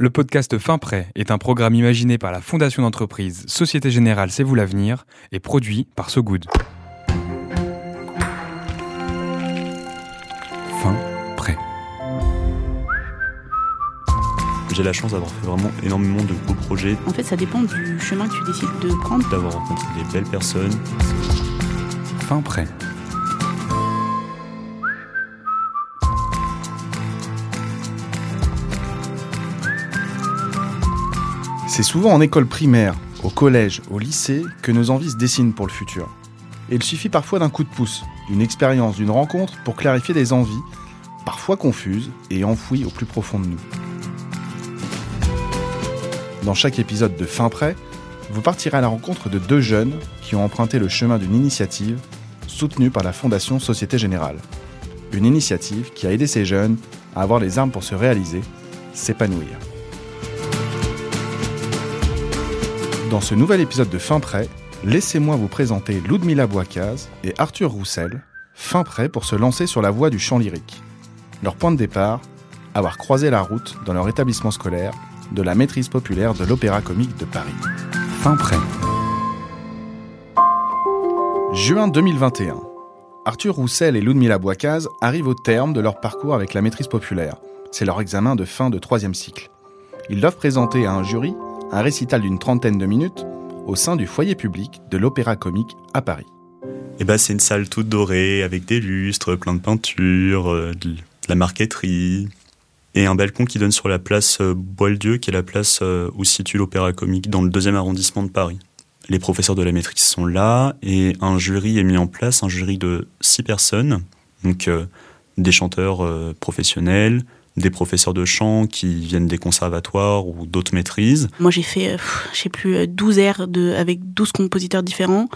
Le podcast Fin Prêt est un programme imaginé par la fondation d'entreprise Société Générale C'est vous l'avenir et produit par So Good. Fin Prêt. J'ai la chance d'avoir fait vraiment énormément de beaux projets, En fait, ça dépend du chemin que tu décides de prendre. d'avoir rencontré des belles personnes. Fin Prêt. C'est souvent en école primaire, au collège, au lycée que nos envies se dessinent pour le futur. Et il suffit parfois d'un coup de pouce, d'une expérience, d'une rencontre pour clarifier des envies, parfois confuses et enfouies au plus profond de nous. Dans chaque épisode de Fin Prêt, vous partirez à la rencontre de deux jeunes qui ont emprunté le chemin d'une initiative soutenue par la Fondation Société Générale. Une initiative qui a aidé ces jeunes à avoir les armes pour se réaliser, s'épanouir. Dans ce nouvel épisode de Fin Prêt, laissez-moi vous présenter Ludmila Boicaz et Arthur Roussel, fin prêts pour se lancer sur la voie du chant lyrique. Leur point de départ, avoir croisé la route dans leur établissement scolaire de la maîtrise populaire de l'Opéra Comique de Paris. Fin Prêt. Juin 2021. Arthur Roussel et Ludmila Boicaz arrivent au terme de leur parcours avec la maîtrise populaire. C'est leur examen de fin de troisième cycle. Ils doivent présenter à un jury un récital d'une trentaine de minutes au sein du foyer public de l'Opéra Comique à Paris. Et bah, c'est une salle toute dorée avec des lustres, plein de peintures, euh, de la marqueterie et un balcon qui donne sur la place euh, Boieldieu, qui est la place euh, où se situe l'Opéra Comique dans le deuxième arrondissement de Paris. Les professeurs de la maîtrise sont là et un jury est mis en place, un jury de six personnes, donc des chanteurs professionnels, des professeurs de chant qui viennent des conservatoires ou d'autres maîtrises. Moi, j'ai fait, euh, je sais plus, euh, 12 airs de, avec 12 compositeurs différents.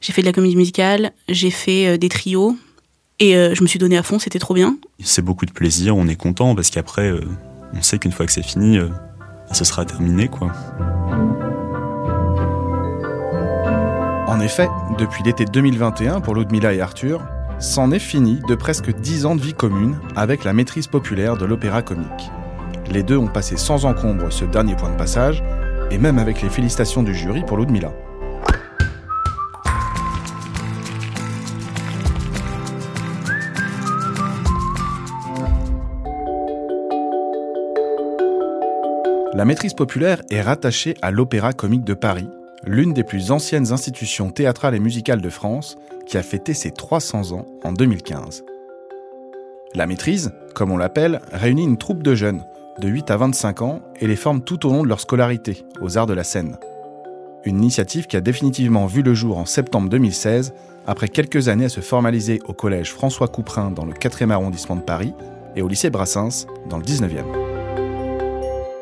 J'ai fait de la comédie musicale, j'ai fait euh, des trios. Et euh, je me suis donné à fond, c'était trop bien. C'est beaucoup de plaisir, on est content parce qu'après, euh, on sait qu'une fois que c'est fini, euh, ce sera terminé quoi. En effet, depuis l'été 2021 pour Ludmila et Arthur, c'en est fini de presque 10 ans de vie commune avec la maîtrise populaire de l'opéra comique. Les deux ont passé sans encombre ce dernier point de passage, et même avec les félicitations du jury pour Ludmila. La maîtrise populaire est rattachée à l'Opéra comique de Paris, l'une des plus anciennes institutions théâtrales et musicales de France, qui a fêté ses 300 ans en 2015. La maîtrise, comme on l'appelle, réunit une troupe de jeunes, de 8 à 25 ans, et les forme tout au long de leur scolarité, aux arts de la scène. Une initiative qui a définitivement vu le jour en septembre 2016, après quelques années à se formaliser au collège François Couperin dans le 4e arrondissement de Paris et au lycée Brassens dans le 19e.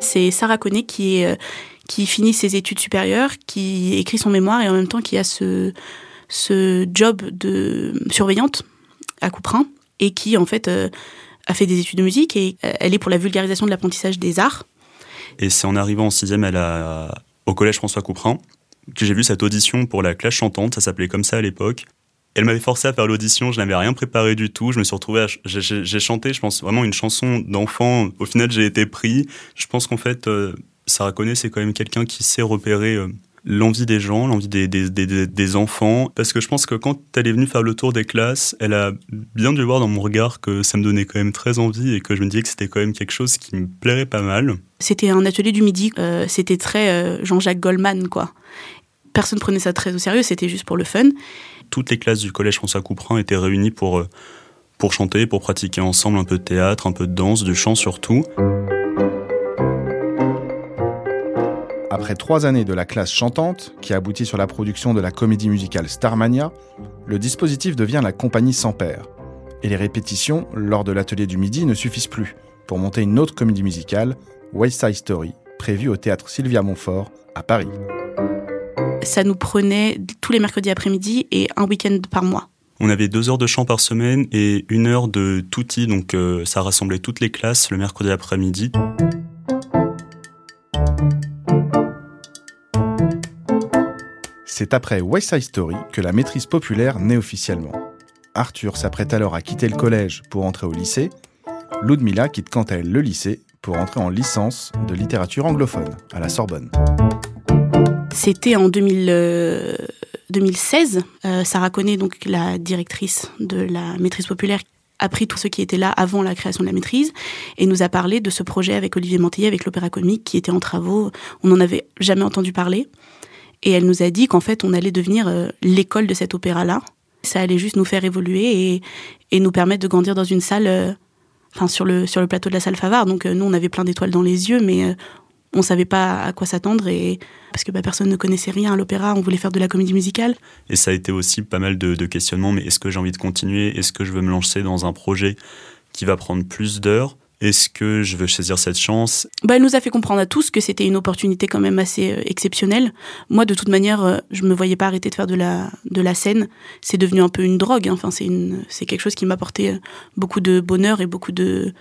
C'est Sarah Connet qui, est, euh, qui finit ses études supérieures, qui écrit son mémoire et en même temps qui a ce, ce job de surveillante à Couperin et qui, en fait, euh, a fait des études de musique et euh, elle est pour la vulgarisation de l'apprentissage des arts. Et c'est en arrivant en sixième à la, au collège François Couperin que j'ai vu cette audition pour la classe chantante, ça s'appelait comme ça à l'époque. Elle m'avait forcé à faire l'audition, je n'avais rien préparé du tout, je me suis retrouvé, j'ai chanté, je pense, vraiment une chanson d'enfant. Au final, j'ai été pris. Je pense qu'en fait, euh, Sarah Connet, c'est quand même quelqu'un qui sait repérer euh, l'envie des gens, l'envie des, des, des, des- des enfants. Parce que je pense que quand elle est venue faire le tour des classes, elle a bien dû voir dans mon regard que ça me donnait quand même très envie et que je me disais que c'était quand même quelque chose qui me plairait pas mal. C'était un atelier du midi, euh, c'était très euh, Jean-Jacques Goldman, quoi. Personne prenait ça très au sérieux, c'était juste pour le fun. toutes les classes du collège François Couperin étaient réunies pour, euh, pour chanter, pour pratiquer ensemble un peu de théâtre, un peu de danse, du chant surtout. Après trois années de la classe chantante, qui aboutit sur la production de la comédie musicale Starmania, le dispositif devient la compagnie sans père. Et les répétitions, lors de l'atelier du midi, ne suffisent plus pour monter une autre comédie musicale, West Side Story, prévue au théâtre Sylvia Montfort à Paris. Ça nous prenait tous les mercredis après-midi et un week-end par mois. On avait deux heures de chant par semaine et une heure de tutti, donc euh, ça rassemblait toutes les classes le mercredi après-midi. C'est après West Side Story que la maîtrise populaire naît officiellement. Arthur s'apprête alors à quitter le collège pour entrer au lycée. Ludmila quitte quant à elle le lycée pour entrer en licence de littérature anglophone à la Sorbonne. C'était en 2000, 2016. Euh, Sarah Connet, donc la directrice de la maîtrise populaire, a pris tous ceux qui étaient là avant la création de la maîtrise et nous a parlé de ce projet avec Olivier Mantillet, avec l'opéra comique qui était en travaux. On n'en avait jamais entendu parler. Et elle nous a dit qu'en fait, on allait devenir euh, l'école de cet opéra-là. Ça allait juste nous faire évoluer et, nous permettre de grandir dans une salle, euh, enfin sur le, plateau de la salle Favard. Donc nous, on avait plein d'étoiles dans les yeux, mais on savait pas à quoi s'attendre et parce que bah, personne ne connaissait rien à l'opéra, on voulait faire de la comédie musicale. Et ça a été aussi pas mal de, questionnements, mais est-ce que j'ai envie de continuer? Est-ce que je veux me lancer dans un projet qui va prendre plus d'heures? Est-ce que je veux saisir cette chance? Bah, Elle nous a fait comprendre à tous que c'était une opportunité quand même assez euh, exceptionnelle. Moi, de toute manière, euh, je me voyais pas arrêter de faire de la, de la scène. C'est devenu un peu une drogue. Hein. Enfin, c'est, c'est quelque chose qui m'apportait euh, beaucoup de bonheur et beaucoup de,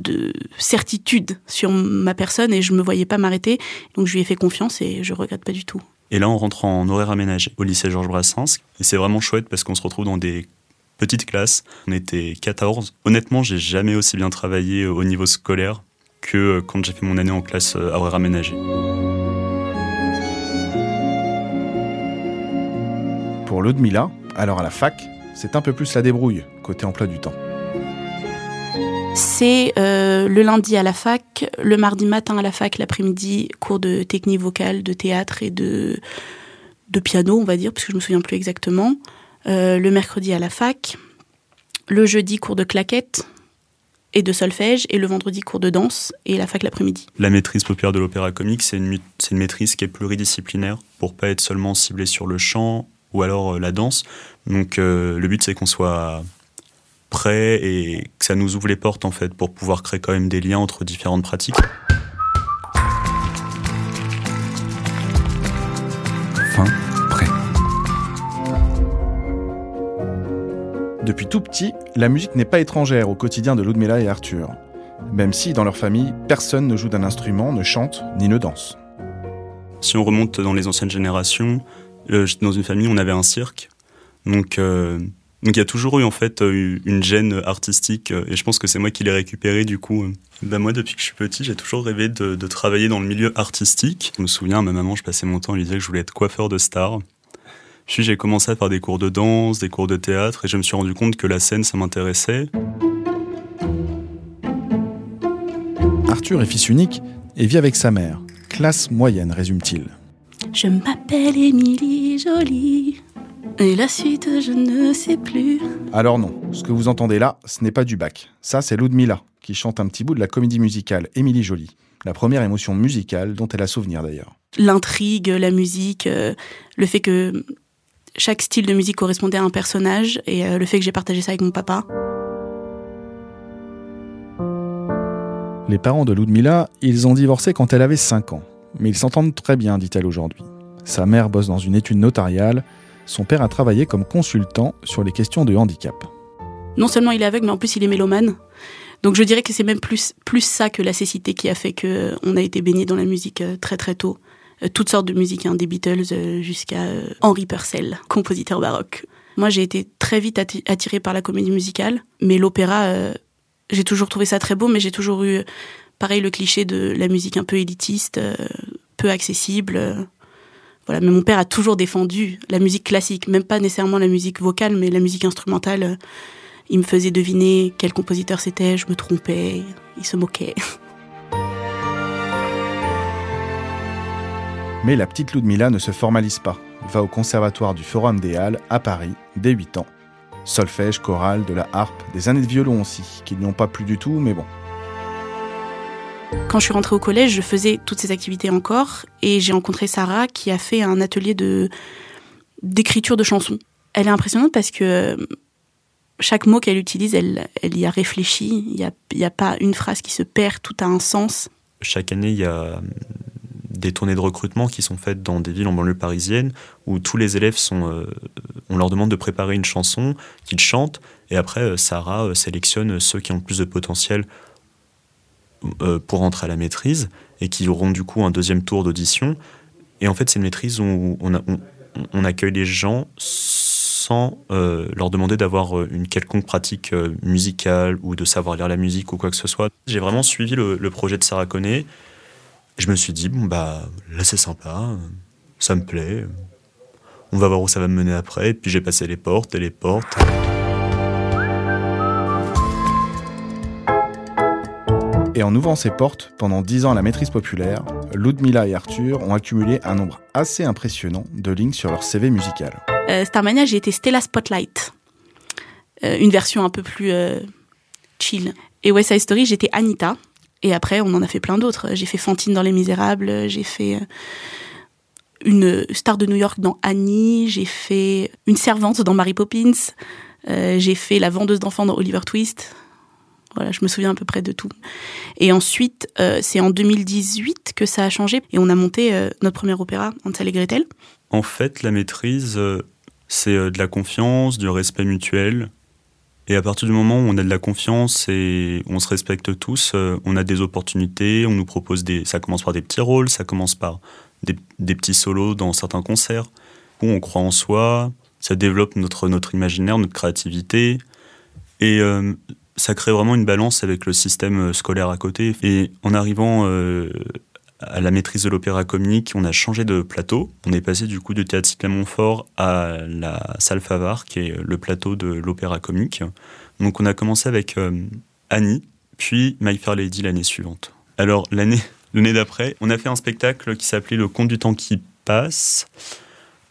de certitude sur ma personne et je me voyais pas m'arrêter. Donc je lui ai fait confiance et je regrette pas du tout. Et là, on rentre en horaire aménagé au lycée Georges Brassens. Et c'est vraiment chouette parce qu'on se retrouve dans des petites classes. On était 14. Honnêtement, j'ai jamais aussi bien travaillé au niveau scolaire que quand j'ai fait mon année en classe à horaire aménagé. Pour Ludmilla, alors à la fac, c'est un peu plus la débrouille côté emploi du temps c'est euh, le lundi à la fac, le mardi matin à la fac, l'après-midi, cours de technique vocale, de théâtre et de, de piano, on va dire, parce que je me souviens plus exactement. Euh, le mercredi à la fac, le jeudi, cours de claquette et de solfège, et le vendredi, cours de danse et la fac l'après-midi. La maîtrise populaire de l'opéra comique, c'est une, maîtrise qui est pluridisciplinaire pour pas être seulement ciblée sur le chant ou alors euh, la danse. Donc le but, c'est qu'on soit prêt et que ça nous ouvre les portes en fait pour pouvoir créer quand même des liens entre différentes pratiques. Depuis tout petit, la musique n'est pas étrangère au quotidien de Ludmilla et Arthur. Même si, dans leur famille, personne ne joue d'un instrument, ne chante, ni ne danse. Si on remonte dans les anciennes générations, euh, dans une famille, on avait un cirque. Donc, euh, donc il y a toujours eu en fait euh, une gêne artistique et je pense que c'est moi qui l'ai récupéré du coup. Ben moi depuis que je suis petit j'ai toujours rêvé de, travailler dans le milieu artistique. Je me souviens ma maman je passais mon temps lui dire que je voulais être coiffeur de star. Puis j'ai commencé à faire des cours de danse, des cours de théâtre et je me suis rendu compte que la scène ça m'intéressait. Arthur est fils unique et vit avec sa mère. Classe moyenne résume-t-il. Je m'appelle Émilie Jolie. Et la suite, je ne sais plus. Alors non, ce que vous entendez là, ce n'est pas du bac. Ça, c'est Ludmilla, qui chante un petit bout de la comédie musicale Émilie Jolie. La première émotion musicale dont elle a souvenir d'ailleurs. L'intrigue, la musique, euh, le fait que chaque style de musique correspondait à un personnage et euh, le fait que j'ai partagé ça avec mon papa. Les parents de Ludmilla, ils ont divorcé quand elle avait 5 ans. Mais ils s'entendent très bien, dit-elle aujourd'hui. Sa mère bosse dans une étude notariale son père a travaillé comme consultant sur les questions de handicap. Non seulement il est aveugle, mais en plus il est mélomane. Donc je dirais que c'est même plus, plus ça que la cécité qui a fait qu'on a été baigné dans la musique euh, très très tôt. Euh, toutes sortes de musique, hein, des Beatles euh, jusqu'à Henri Purcell, compositeur baroque. Moi j'ai été très vite attirée par la comédie musicale, mais l'opéra, j'ai toujours trouvé ça très beau, mais j'ai toujours eu, pareil, le cliché de la musique un peu élitiste, peu accessible mais mon père a toujours défendu la musique classique, même pas nécessairement la musique vocale, mais la musique instrumentale. Il me faisait deviner quel compositeur c'était, je me trompais, il se moquait. Mais la petite Ludmilla ne se formalise pas. Va au conservatoire du Forum des Halles à Paris dès 8 ans. Solfège, chorale, de la harpe, des années de violon aussi, qui n'y ont pas plu du tout, mais bon, quand je suis rentrée au collège, je faisais toutes ces activités encore et j'ai rencontré Sarah qui a fait un atelier de d'écriture de chansons. Elle est impressionnante parce que euh, chaque mot qu'elle utilise, elle, elle y a réfléchi. Il n'y a, y a pas une phrase qui se perd, tout a un sens. Chaque année, il y a des tournées de recrutement qui sont faites dans des villes en banlieue parisienne où tous les élèves sont, euh, on leur demande de préparer une chanson qu'ils chantent et après euh, Sarah sélectionne ceux qui ont le plus de potentiel euh, pour rentrer à la maîtrise et qui auront du coup un deuxième tour d'audition. Et en fait, c'est une maîtrise où on, accueille les gens sans euh, leur demander d'avoir euh, une quelconque pratique euh, musicale ou de savoir lire la musique ou quoi que ce soit. J'ai vraiment suivi le, projet de Sarah Je me suis dit, bon, bah là c'est sympa, ça me plaît, on va voir où ça va me mener après. Et puis j'ai passé les portes et les portes. Et en ouvrant ses portes, pendant dix ans à la maîtrise populaire, Ludmilla et Arthur ont accumulé un nombre assez impressionnant de lignes sur leur CV musical. Euh, Starmania, j'ai été Stella Spotlight. Euh, une version un peu plus euh, chill. Et West Side Story, j'étais Anita. Et après, on en a fait plein d'autres. J'ai fait Fantine dans Les Misérables, j'ai fait euh, une star de New York dans Annie, j'ai fait une servante dans Mary Poppins, euh, j'ai fait la vendeuse d'enfants dans Oliver Twist. Voilà, je me souviens à peu près de tout. Et ensuite, euh, c'est en 2018 que ça a changé et on a monté notre premier opéra, Hansel et Gretel. En fait, la maîtrise, c'est de la confiance, du respect mutuel. Et à partir du moment où on a de la confiance et on se respecte tous, euh, on a des opportunités, on nous propose des... Ça commence par des petits rôles, ça commence par des, petits solos dans certains concerts, où on croit en soi, ça développe notre, notre imaginaire, notre créativité. Et euh, ça crée vraiment une balance avec le système euh, scolaire à côté. Et en arrivant à la maîtrise de l'opéra comique, on a changé de plateau. On est passé du coup du théâtre Cyclamen-Montfort à la salle Favard, qui est le plateau de l'opéra comique. Donc on a commencé avec euh, Annie, puis My Fair Lady l'année suivante. Alors l'année, d'après, on a fait un spectacle qui s'appelait Le Conte du temps qui passe,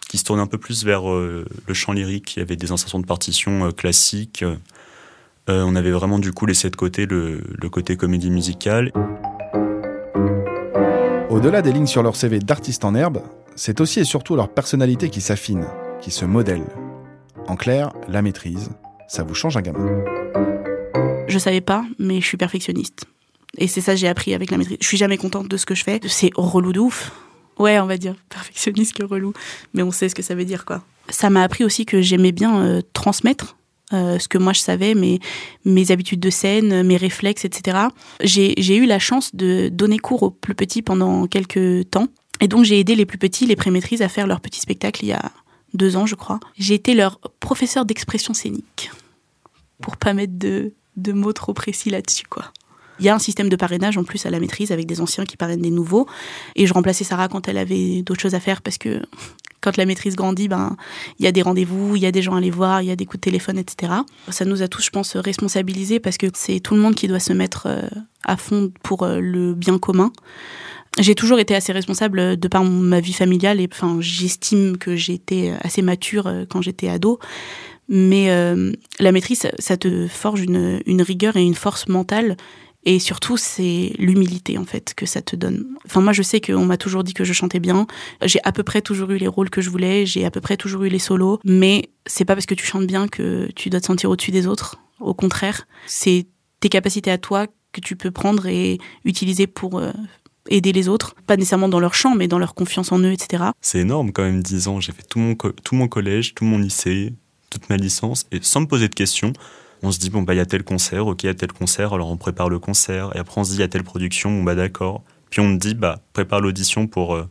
qui se tournait un peu plus vers euh, le chant lyrique. Il y avait des insertions de partitions euh, classiques. On avait vraiment du coup laissé de côté le côté comédie musicale. Au-delà des lignes sur leur CV d'artistes en herbe, c'est aussi et surtout leur personnalité qui s'affine, qui se modèle. En clair, la maîtrise, ça vous change un gamin. Je savais pas, mais je suis perfectionniste. Et c'est ça que j'ai appris avec la maîtrise. Je suis jamais contente de ce que je fais. C'est relou de ouf. Ouais, on va dire perfectionniste que relou. Mais on sait ce que ça veut dire, quoi. Ça m'a appris aussi que j'aimais bien euh, transmettre euh, ce que moi je savais, mes, mes habitudes de scène, mes réflexes, etc. J'ai eu la chance de donner cours aux plus petits pendant quelques temps. Et donc j'ai aidé les plus petits, les pré-maîtrises, à faire leur petit spectacle il y a deux ans, je crois. J'ai été leur professeur d'expression scénique. Pour pas mettre de, de mots trop précis là-dessus, quoi. Il y a un système de parrainage en plus à la maîtrise avec des anciens qui parrainent des nouveaux. Et je remplaçais Sarah quand elle avait d'autres choses à faire parce que quand la maîtrise grandit, ben il y a des rendez-vous, il y a des gens à aller voir, il y a des coups de téléphone, etc. Ça nous a tous, je pense, responsabilisés parce que c'est tout le monde qui doit se mettre euh, à fond pour euh, le bien commun. J'ai toujours été assez responsable de par ma vie familiale et enfin j'estime que j'étais assez mature euh, quand j'étais ado. Mais euh, la maîtrise, ça- te forge une rigueur et une force mentale. Et surtout, c'est l'humilité, en fait, que ça te donne. Enfin, moi, je sais qu'on m'a toujours dit que je chantais bien. J'ai à peu près toujours eu les rôles que je voulais. J'ai à peu près toujours eu les solos. Mais c'est pas parce que tu chantes bien que tu dois te sentir au-dessus des autres. Au contraire, c'est tes capacités à toi que tu peux prendre et utiliser pour euh, aider les autres. Pas nécessairement dans leur chant, mais dans leur confiance en eux, etc. C'est énorme quand même, 10 ans. J'ai fait tout mon, tout mon collège, tout mon lycée, toute ma licence, et sans me poser de questions, on se dit, bon, bah, il y a tel concert, ok, il y a tel concert, alors on prépare le concert, et après on se dit, il y a telle production, bon, bah, d'accord. Puis on te dit, bah, prépare l'audition pour, euh,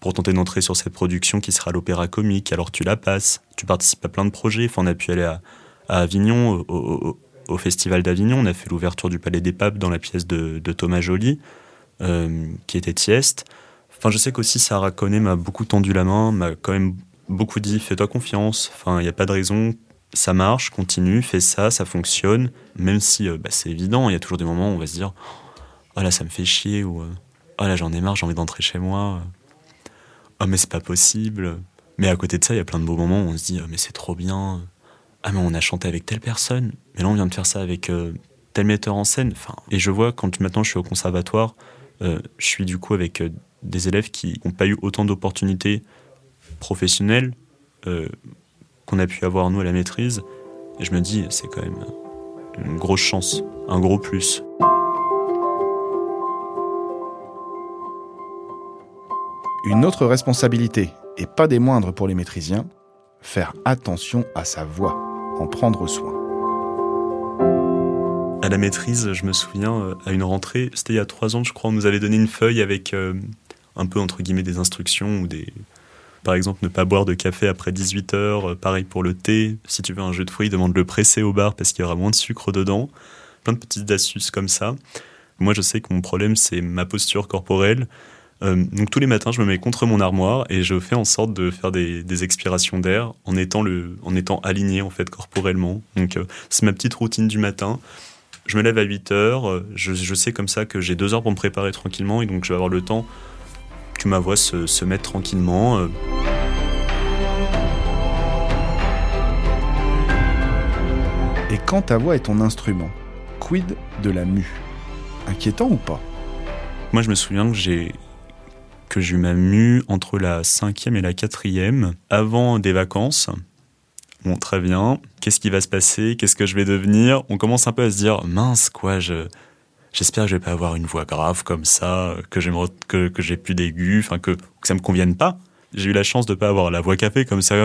pour tenter d'entrer sur cette production qui sera l'opéra comique, alors tu la passes, tu participes à plein de projets, enfin, on a pu aller à, Avignon, au, Festival d'Avignon, on a fait l'ouverture du Palais des Papes dans la pièce de, Thomas Joly, euh, qui était Tieste. Enfin, je sais qu'aussi Sarah Conné m'a beaucoup tendu la main, m'a quand même beaucoup dit fais-toi confiance. Enfin, il n'y a pas de raison, ça marche, continue, fais ça, ça fonctionne. Même si euh, bah, c'est évident, il y a toujours des moments où on va se dire oh là, ça me fait chier ou euh, oh là, j'en ai marre, j'ai envie d'entrer chez moi. Oh, mais c'est pas possible. Mais à côté de ça, il y a plein de beaux moments où on se dit oh, mais c'est trop bien. Ah, mais on a chanté avec telle personne, mais là on vient de faire ça avec euh, tel metteur en scène. Enfin, et je vois quand maintenant je suis au conservatoire, euh, je suis du coup avec euh, des élèves qui n'ont pas eu autant d'opportunités professionnelles euh, qu'on a pu avoir nous à la maîtrise. Et je me dis, c'est quand même une grosse chance, un gros plus. Une autre responsabilité, et pas des moindres pour les maîtrisiens, faire attention à sa voix, en prendre soin. À la maîtrise, je me souviens, euh, à une rentrée, c'était il y a trois ans, je crois, on nous avait donné une feuille avec euh, un peu, entre guillemets, des instructions ou des, Par exemple, ne pas boire de café après 18 heures. Pareil pour le thé. Si tu veux un jus de fruits, demande le presser au bar parce qu'il y aura moins de sucre dedans. Plein de petites astuces comme ça. Moi, je sais que mon problème, c'est ma posture corporelle. Euh, donc tous les matins, je me mets contre mon armoire et je fais en sorte de faire des, expirations d'air en étant le, en étant aligné en fait corporellement. Donc euh, c'est ma petite routine du matin. Je me lève à 8 heures. Euh, je, sais comme ça que j'ai deux heures pour me préparer tranquillement et donc je vais avoir le temps que ma voix se, se mette tranquillement. Et quand ta voix est ton instrument, quid de la mue? Inquiétant ou pas? Moi, je me souviens que j'ai que j'ai eu ma mue entre la cinquième et la quatrième, avant des vacances. Bon, très bien. Qu'est-ce qui va se passer? Qu'est-ce que je vais devenir? On commence un peu à se dire, mince, quoi, je, j'espère que je vais pas avoir une voix grave comme ça, que j'ai, que, que plus d'aigus, enfin, que, que ça me convienne pas. J'ai eu la chance de pas avoir la voix café comme ça,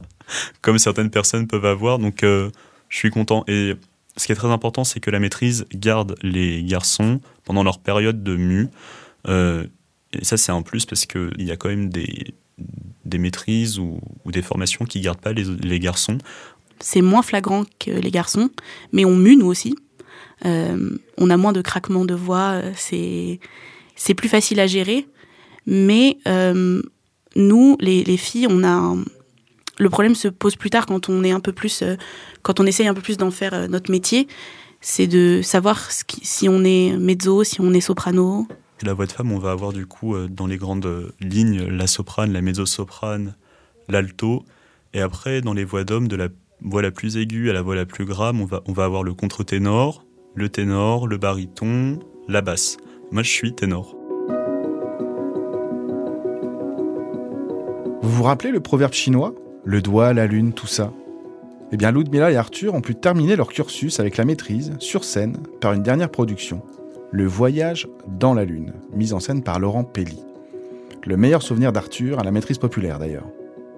comme certaines personnes peuvent avoir, donc euh, je suis content. Et ce qui est très important, c'est que la maîtrise garde les garçons pendant leur période de mue. Euh, et ça, c'est un plus parce qu'il y a quand même des, des maîtrises ou, des formations qui gardent pas les, les garçons. C'est moins flagrant que les garçons, mais on mue nous aussi. Euh, on a moins de craquements de voix, c'est, c'est plus facile à gérer. Mais euh, nous, les, les, filles, on a le problème se pose plus tard quand on est un peu plus, euh, quand on essaye un peu plus d'en faire notre métier. C'est de savoir si on est mezzo, si on est soprano, la voix de femme, on va avoir du coup euh, dans les grandes lignes la soprane, la mezzo-soprane, l'alto. Et après, dans les voix d'hommes, de la voix la plus aiguë à la voix la plus grave, on va, on va avoir le contre-ténor, le ténor, le baryton, la basse. Moi, je suis ténor. Vous vous rappelez le proverbe chinois? Le doigt, la lune, tout ça Eh bien, Ludmilla et Arthur ont pu terminer leur cursus avec la maîtrise, sur scène, par une dernière production, le voyage dans la Lune, mise en scène par Laurent Pelli. Le meilleur souvenir d'Arthur à la maîtrise populaire d'ailleurs.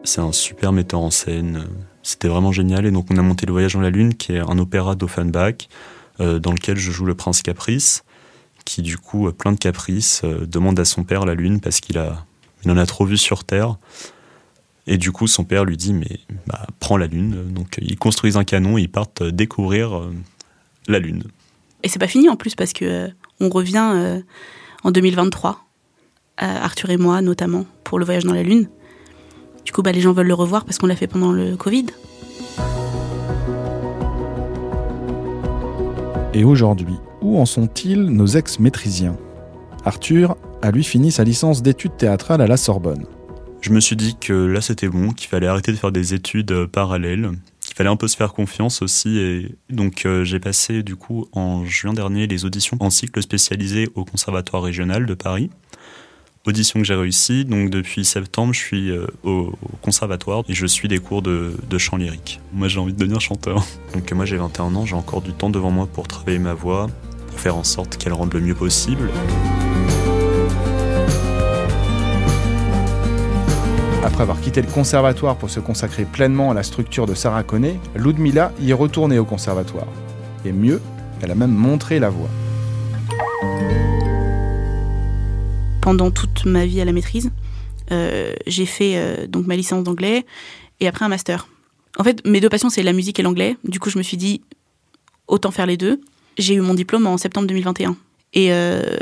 C'est un super metteur en scène, c'était vraiment génial et donc on a monté Le voyage dans la Lune qui est un opéra d'Offenbach dans lequel je joue le prince Caprice qui du coup, plein de caprices, euh, demande à son père la Lune parce qu'il a, en a trop vu sur Terre. Et du coup, son père lui dit mais bah, prends la Lune. Donc ils construisent un canon et ils partent découvrir euh, la Lune. Et c'est pas fini en plus parce que on revient euh, en 2023, Arthur et moi notamment, pour le voyage dans la Lune. Du coup, bah, les gens veulent le revoir parce qu'on l'a fait pendant le Covid. Et aujourd'hui, où en sont-ils nos ex-maîtrisiens? Arthur a lui fini sa licence d'études théâtrales à la Sorbonne. Je me suis dit que là c'était bon, qu'il fallait arrêter de faire des études euh, parallèles, il fallait un peu se faire confiance aussi. Et donc euh, j'ai passé du coup en juin dernier les auditions en cycle spécialisé au Conservatoire régional de Paris. Audition que j'ai réussi. Donc depuis septembre, je suis euh, au, conservatoire et je suis des cours de, de chant lyrique. Moi j'ai envie de devenir chanteur. Donc moi j'ai 21 ans, j'ai encore du temps devant moi pour travailler ma voix, pour faire en sorte qu'elle rende le mieux possible. Après avoir quitté le conservatoire pour se consacrer pleinement à la structure de Sarah Conné, Ludmilla y est retournée au conservatoire. Et mieux, elle a même montré la voie. Pendant toute ma vie à la maîtrise, euh, j'ai fait euh, donc ma licence d'anglais et après un master. En fait, mes deux passions, c'est la musique et l'anglais. Du coup, je me suis dit, autant faire les deux. J'ai eu mon diplôme en septembre 2021. Et euh,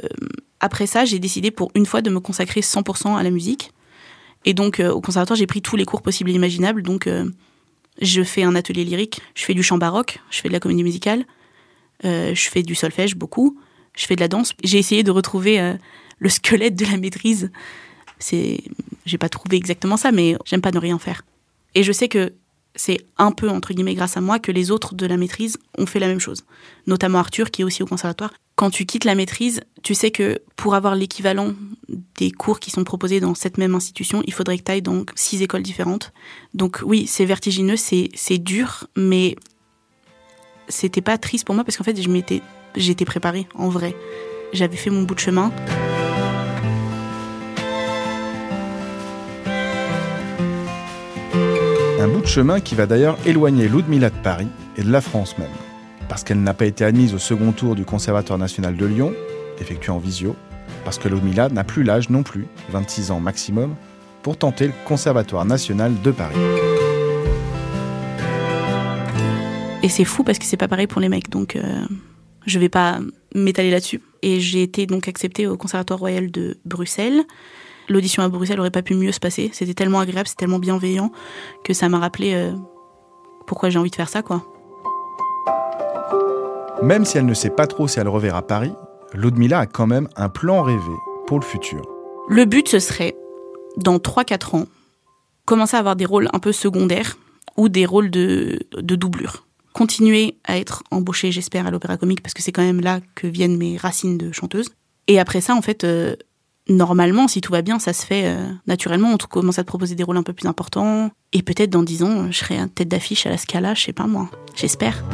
après ça, j'ai décidé pour une fois de me consacrer 100% à la musique. Et donc, au conservatoire, j'ai pris tous les cours possibles et imaginables. Donc, je fais un atelier lyrique, je fais du chant baroque, je fais de la comédie musicale, je fais du solfège beaucoup, je fais de la danse. J'ai essayé de retrouver le squelette de la maîtrise. C'est, j'ai pas trouvé exactement ça, mais j'aime pas ne rien faire. Et je sais que c'est un peu, entre guillemets, grâce à moi que les autres de la maîtrise ont fait la même chose. Notamment Arthur, qui est aussi au conservatoire. Quand tu quittes la maîtrise, tu sais que pour avoir l'équivalent des cours qui sont proposés dans cette même institution, il faudrait que tu ailles dans six écoles différentes. Donc oui, c'est vertigineux, c'est, dur, mais c'était pas triste pour moi parce qu'en fait, je m'étais, j'étais préparée, en vrai. J'avais fait mon bout de chemin. Un bout de chemin qui va d'ailleurs éloigner Ludmilla de Paris et de la France même. Parce qu'elle n'a pas été admise au second tour du Conservatoire national de Lyon, effectué en visio, parce que Ludmilla n'a plus l'âge non plus, 26 ans maximum, pour tenter le Conservatoire national de Paris. Et c'est fou parce que c'est pas pareil pour les mecs, donc euh, je vais pas m'étaler là-dessus. Et j'ai été donc acceptée au Conservatoire royal de Bruxelles. L'audition à Bruxelles aurait pas pu mieux se passer. C'était tellement agréable, c'était tellement bienveillant que ça m'a rappelé euh, pourquoi j'ai envie de faire ça, quoi. Même si elle ne sait pas trop si elle reverra Paris, Ludmilla a quand même un plan rêvé pour le futur. Le but, ce serait, dans 3-4 ans, commencer à avoir des rôles un peu secondaires ou des rôles de, de doublure. Continuer à être embauchée, j'espère, à l'opéra comique, parce que c'est quand même là que viennent mes racines de chanteuse. Et après ça, en fait, euh, normalement, si tout va bien, ça se fait euh, naturellement. On commence à te proposer des rôles un peu plus importants. Et peut-être dans 10 ans, je serai un tête d'affiche à la Scala, je sais pas moi. J'espère.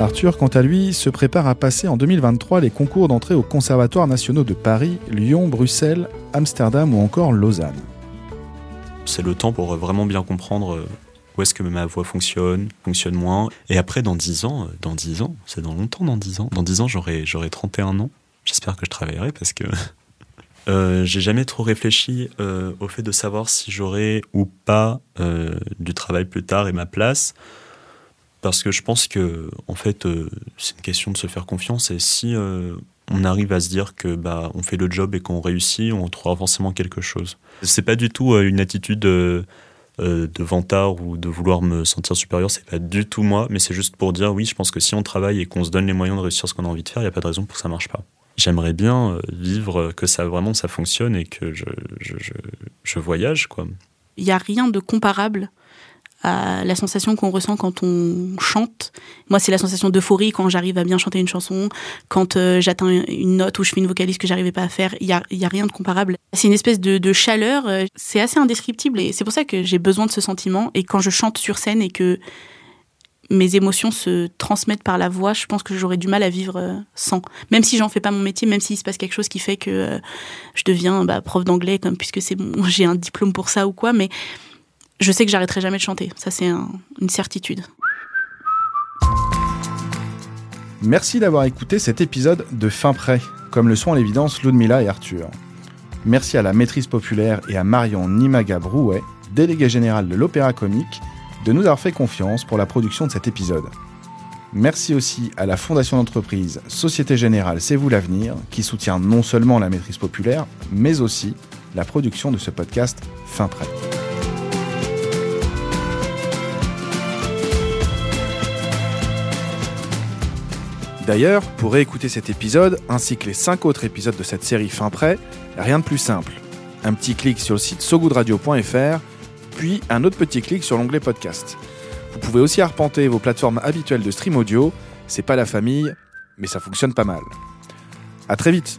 Arthur, quant à lui, se prépare à passer en 2023 les concours d'entrée aux conservatoires nationaux de Paris, Lyon, Bruxelles, Amsterdam ou encore Lausanne. C'est le temps pour vraiment bien comprendre euh, où est-ce que ma voix fonctionne, fonctionne moins. Et après, dans 10 ans, euh, dans 10 ans, c'est dans longtemps dans 10 ans. Dans 10 ans, j'aurai, j'aurai 31 ans. J'espère que je travaillerai parce que euh, j'ai jamais trop réfléchi euh, au fait de savoir si j'aurai ou pas du travail plus tard et ma place. Parce que je pense que, en fait, c'est une question de se faire confiance. Et si on arrive à se dire que bah, on fait le job et qu'on réussit, on trouvera forcément quelque chose. C'est pas du tout une attitude euh, de vantard ou de vouloir me sentir supérieur. C'est pas du tout moi, mais c'est juste pour dire oui, je pense que si on travaille et qu'on se donne les moyens de réussir ce qu'on a envie de faire, il n'y a pas de raison pour que ça marche pas. J'aimerais bien euh, vivre euh, que ça vraiment ça fonctionne et que je, je voyage quoi. Il n'y a rien de comparable à la sensation qu'on ressent quand on chante. Moi, c'est la sensation d'euphorie quand j'arrive à bien chanter une chanson, quand euh, j'atteins une note ou je fais une vocalise que j'arrivais pas à faire. Il y a, y a rien de comparable. C'est une espèce de, de chaleur. euh, C'est assez indescriptible et c'est pour ça que j'ai besoin de ce sentiment. Et quand je chante sur scène et que mes émotions se transmettent par la voix, je pense que j'aurais du mal à vivre euh, sans. Même si j'en fais pas mon métier, même s'il se passe quelque chose qui fait que je deviens bah, prof d'anglais, comme puisque c'est bon, j'ai un diplôme pour ça ou quoi, mais je sais que j'arrêterai jamais de chanter. Ça, c'est un- une certitude. Merci d'avoir écouté cet épisode de Fin Prêt, comme le sont à l'évidence Ludmilla et Arthur. Merci à la maîtrise populaire et à Marion Nimaga Brouet, déléguée générale de l'Opéra Comique, de nous avoir fait confiance pour la production de cet épisode. Merci aussi à la fondation d'entreprise Société Générale C'est vous l'avenir, qui soutient non seulement la maîtrise populaire, mais aussi la production de ce podcast Fin Prêt. D'ailleurs, pour réécouter cet épisode, ainsi que les 5 autres épisodes de cette série Fin Prêt, rien de plus simple. Un petit clic sur le site sogoodradio.fr, puis un autre petit clic sur l'onglet podcast. Vous pouvez aussi arpenter vos plateformes habituelles de stream audio, c'est pas la famille, mais ça fonctionne pas mal. À très vite